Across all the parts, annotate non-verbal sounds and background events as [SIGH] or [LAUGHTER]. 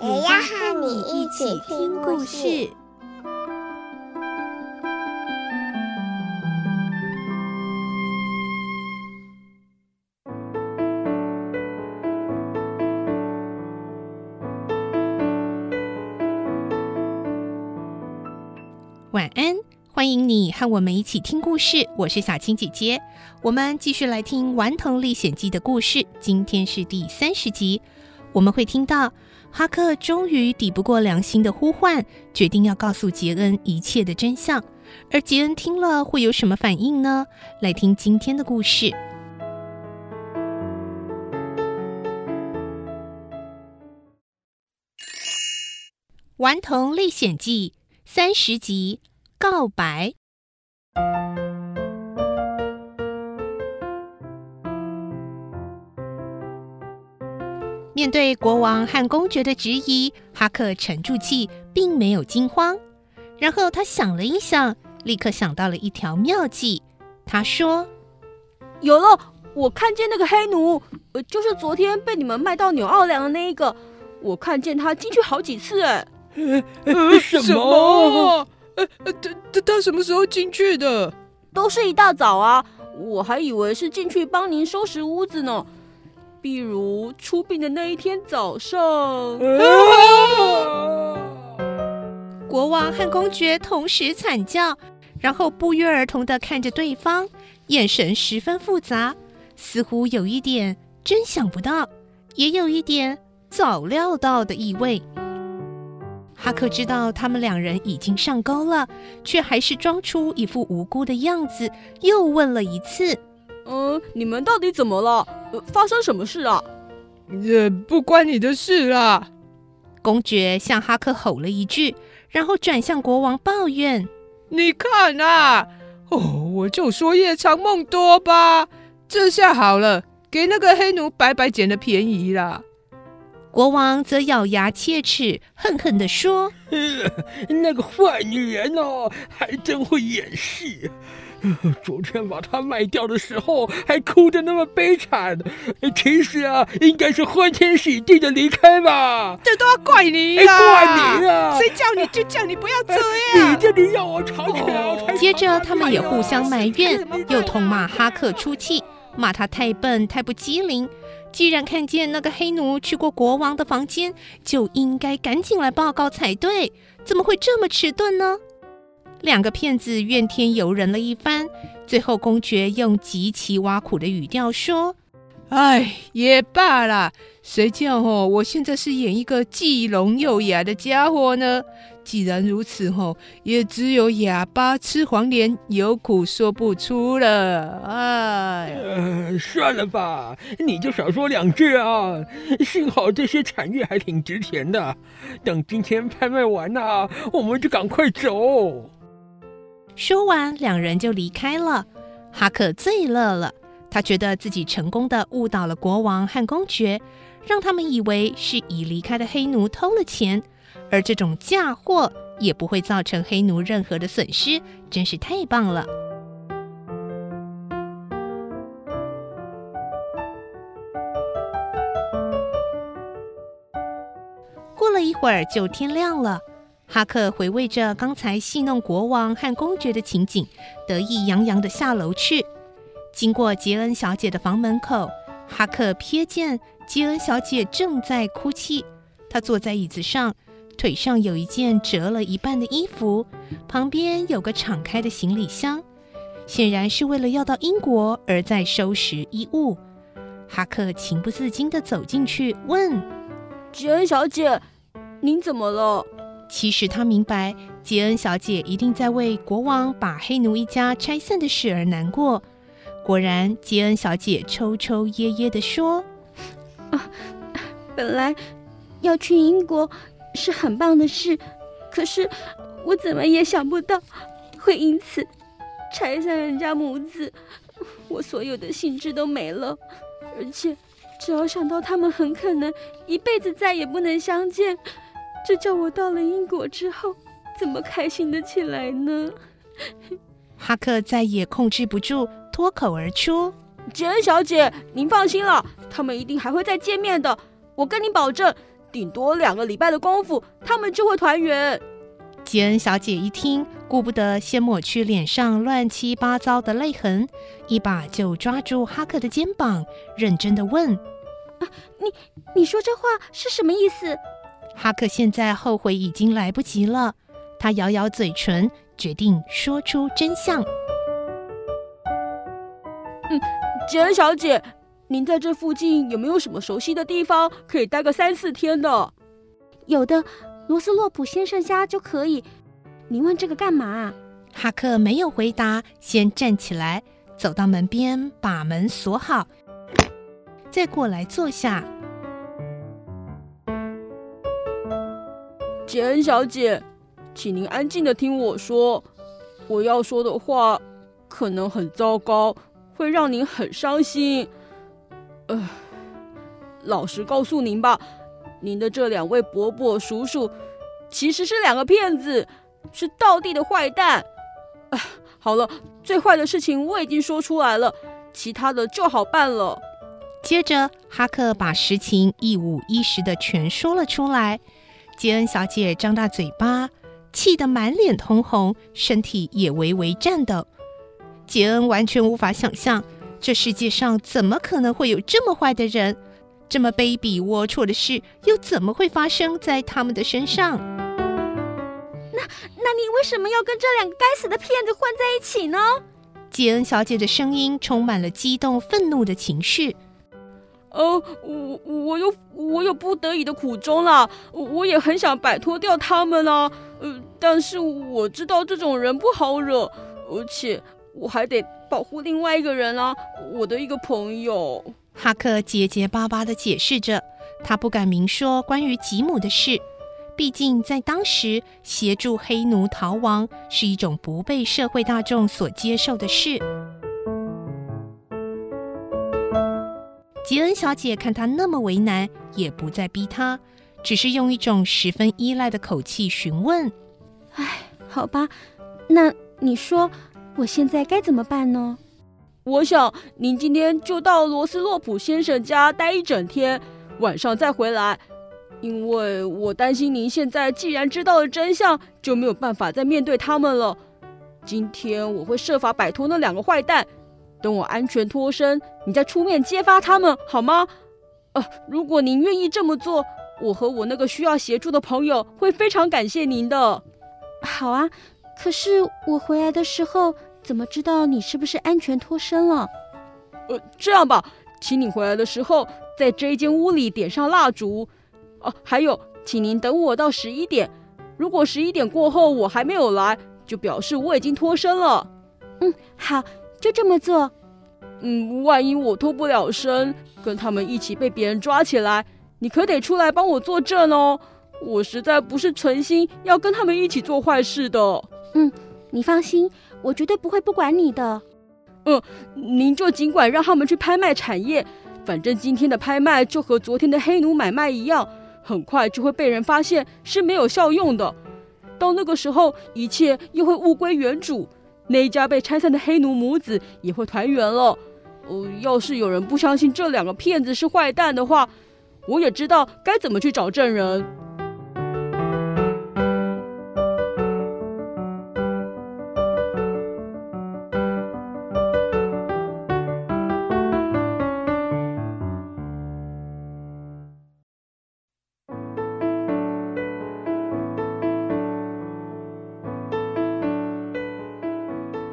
也要和你一起听故事。晚安，欢迎你和我们一起听故事。我是小青姐姐，我们继续来听《顽童历险记》的故事。今天是第三十集，我们会听到哈克终于抵不过良心的呼唤，决定要告诉杰恩一切的真相。而杰恩听了会有什么反应呢？来听今天的故事，《顽童历险记》三十集。告白。面对国王和公爵的质疑，哈克沉住气，并没有惊慌。然后他想了一想，立刻想到了一条妙计。他说：“有了，我看见那个黑奴，呃，就是昨天被你们卖到纽奥良的那一个。我看见他进去好几次，哎，呃，什么？”呃，他他他什么时候进去的？都是一大早啊！我还以为是进去帮您收拾屋子呢。比如出殡的那一天早上，[LAUGHS] 国王和公爵同时惨叫，然后不约而同的看着对方，眼神十分复杂，似乎有一点真想不到，也有一点早料到的意味。哈克知道他们两人已经上钩了，却还是装出一副无辜的样子，又问了一次：“嗯，你们到底怎么了？呃，发生什么事啊？”“也不关你的事啦。”公爵向哈克吼了一句，然后转向国王抱怨：“你看啊，哦，我就说夜长梦多吧，这下好了，给那个黑奴白白捡了便宜啦。”国王则咬牙切齿，恨恨地说：“ [LAUGHS] 那个坏女人哦，还真会演戏。[LAUGHS] 昨天把它卖掉的时候，还哭得那么悲惨。其实啊，应该是欢天喜地的离开吧。这都要怪你呀！怪你啊！谁叫你就叫你不要这样。你这里要我吵起来。哦”接着，他们也互相埋怨，又痛骂哈克出气，骂他太笨、太不机灵。既然看见那个黑奴去过国王的房间，就应该赶紧来报告才对，怎么会这么迟钝呢？两个骗子怨天尤人了一番，最后公爵用极其挖苦的语调说：“哎，也罢了，谁叫哦，我现在是演一个既聋又哑的家伙呢？”既然如此吼，也只有哑巴吃黄连，有苦说不出了。哎，呃，算了吧，你就少说两句啊。幸好这些产业还挺值钱的，等今天拍卖完啊，我们就赶快走。说完，两人就离开了。哈克最乐了，他觉得自己成功的误导了国王和公爵，让他们以为是已离开的黑奴偷了钱。而这种嫁祸也不会造成黑奴任何的损失，真是太棒了。过了一会儿，就天亮了。哈克回味着刚才戏弄国王和公爵的情景，得意洋洋地下楼去。经过杰恩小姐的房门口，哈克瞥见杰恩小姐正在哭泣，她坐在椅子上。腿上有一件折了一半的衣服，旁边有个敞开的行李箱，显然是为了要到英国而在收拾衣物。哈克情不自禁地走进去问：“杰恩小姐，您怎么了？”其实他明白，杰恩小姐一定在为国王把黑奴一家拆散的事而难过。果然，杰恩小姐抽抽噎噎地说：“啊，本来要去英国。”是很棒的事，可是我怎么也想不到会因此拆散人家母子，我所有的兴致都没了，而且只要想到他们很可能一辈子再也不能相见，这叫我到了英国之后怎么开心得起来呢？[LAUGHS] 哈克再也控制不住，脱口而出：“杰恩小姐，您放心了，他们一定还会再见面的，我跟您保证。”顶多两个礼拜的功夫，他们就会团圆。杰恩小姐一听，顾不得先抹去脸上乱七八糟的泪痕，一把就抓住哈克的肩膀，认真的问：“啊，你你说这话是什么意思？”哈克现在后悔已经来不及了，他咬咬嘴唇，决定说出真相。嗯，杰恩小姐。您在这附近有没有什么熟悉的地方可以待个三四天的？有的，罗斯洛普先生家就可以。您问这个干嘛？哈克没有回答，先站起来，走到门边，把门锁好，再过来坐下。杰恩小姐，请您安静地听我说，我要说的话可能很糟糕，会让您很伤心。呃，老实告诉您吧，您的这两位伯伯叔叔其实是两个骗子，是道地的坏蛋。好了，最坏的事情我已经说出来了，其他的就好办了。接着，哈克把实情一五一十的全说了出来。杰恩小姐张大嘴巴，气得满脸通红，身体也微微颤抖。杰恩完全无法想象。这世界上怎么可能会有这么坏的人？这么卑鄙龌龊的事又怎么会发生在他们的身上？那那你为什么要跟这两个该死的骗子混在一起呢？杰恩小姐的声音充满了激动、愤怒的情绪。呃，我我有我有不得已的苦衷啦，我也很想摆脱掉他们啦。呃，但是我知道这种人不好惹，而且我还得。保护另外一个人啊，我的一个朋友。哈克结结巴巴地解释着，他不敢明说关于吉姆的事，毕竟在当时协助黑奴逃亡是一种不被社会大众所接受的事。杰恩小姐看他那么为难，也不再逼他，只是用一种十分依赖的口气询问：“哎，好吧，那你说。”我现在该怎么办呢？我想您今天就到罗斯洛普先生家待一整天，晚上再回来，因为我担心您现在既然知道了真相，就没有办法再面对他们了。今天我会设法摆脱那两个坏蛋，等我安全脱身，你再出面揭发他们，好吗？呃，如果您愿意这么做，我和我那个需要协助的朋友会非常感谢您的。好啊，可是我回来的时候。怎么知道你是不是安全脱身了？呃，这样吧，请你回来的时候，在这一间屋里点上蜡烛。哦、啊，还有，请您等我到十一点。如果十一点过后我还没有来，就表示我已经脱身了。嗯，好，就这么做。嗯，万一我脱不了身，跟他们一起被别人抓起来，你可得出来帮我作证哦。我实在不是存心要跟他们一起做坏事的。嗯，你放心。我绝对不会不管你的。嗯，您就尽管让他们去拍卖产业，反正今天的拍卖就和昨天的黑奴买卖一样，很快就会被人发现是没有效用的。到那个时候，一切又会物归原主，那一家被拆散的黑奴母子也会团圆了。呃，要是有人不相信这两个骗子是坏蛋的话，我也知道该怎么去找证人。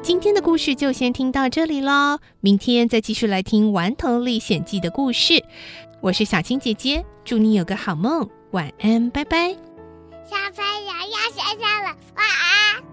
今天的故事就先听到这里喽，明天再继续来听《顽童历险记》的故事。我是小青姐姐，祝你有个好梦，晚安，拜拜。小朋友要睡觉了，晚安。